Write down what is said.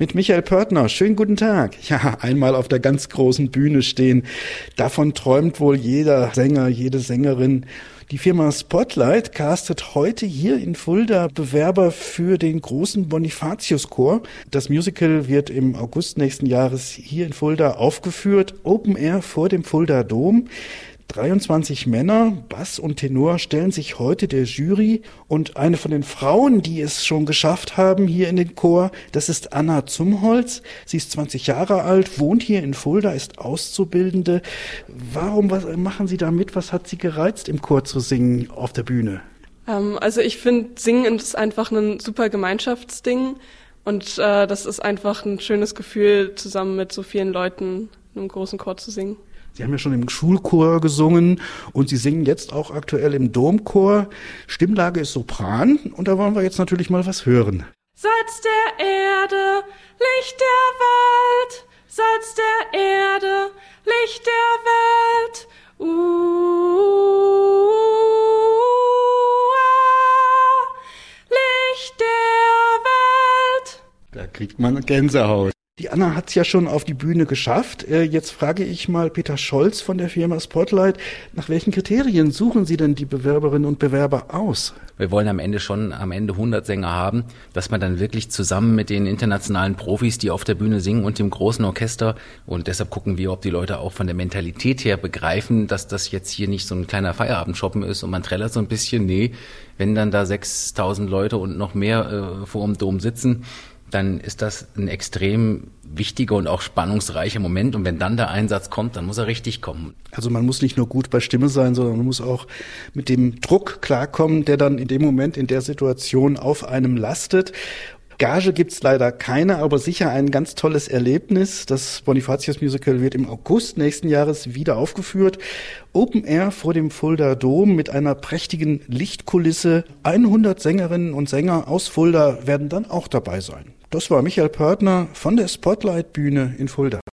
Mit Michael Pörtner. Schönen guten Tag. Ja, einmal auf der ganz großen Bühne stehen. Davon träumt wohl jeder Sänger, jede Sängerin. Die Firma Spotlight castet heute hier in Fulda Bewerber für den großen Bonifatius-Chor. Das Musical wird im August nächsten Jahres hier in Fulda aufgeführt. Open Air vor dem Fulda Dom. 23 Männer, Bass und Tenor, stellen sich heute der Jury und eine von den Frauen, die es schon geschafft haben hier in den Chor, das ist Anna Zumholz. Sie ist 20 Jahre alt, wohnt hier in Fulda, ist Auszubildende. Warum was machen Sie da mit? Was hat Sie gereizt, im Chor zu singen auf der Bühne? Ähm, also ich finde, Singen ist einfach ein super Gemeinschaftsding und äh, das ist einfach ein schönes Gefühl, zusammen mit so vielen Leuten in einem großen Chor zu singen. Sie haben ja schon im Schulchor gesungen und Sie singen jetzt auch aktuell im Domchor. Stimmlage ist Sopran und da wollen wir jetzt natürlich mal was hören. Salz der Erde, Licht der Welt, Salz der Erde, Licht der Welt. Uh, Licht der Welt. Da kriegt man Gänsehaut. Die Anna hat es ja schon auf die Bühne geschafft. Äh, jetzt frage ich mal Peter Scholz von der Firma Spotlight, nach welchen Kriterien suchen Sie denn die Bewerberinnen und Bewerber aus? Wir wollen am Ende schon am Ende 100 Sänger haben, dass man dann wirklich zusammen mit den internationalen Profis, die auf der Bühne singen und dem großen Orchester und deshalb gucken wir, ob die Leute auch von der Mentalität her begreifen, dass das jetzt hier nicht so ein kleiner Feierabendshoppen ist und man trällert so ein bisschen. Nee, wenn dann da 6000 Leute und noch mehr äh, vor dem Dom sitzen, dann ist das ein extrem wichtiger und auch spannungsreicher Moment. Und wenn dann der Einsatz kommt, dann muss er richtig kommen. Also man muss nicht nur gut bei Stimme sein, sondern man muss auch mit dem Druck klarkommen, der dann in dem Moment, in der Situation auf einem lastet. Gage gibt's leider keine, aber sicher ein ganz tolles Erlebnis. Das Bonifatius Musical wird im August nächsten Jahres wieder aufgeführt. Open Air vor dem Fulda Dom mit einer prächtigen Lichtkulisse. 100 Sängerinnen und Sänger aus Fulda werden dann auch dabei sein. Das war Michael Pörtner von der Spotlight Bühne in Fulda.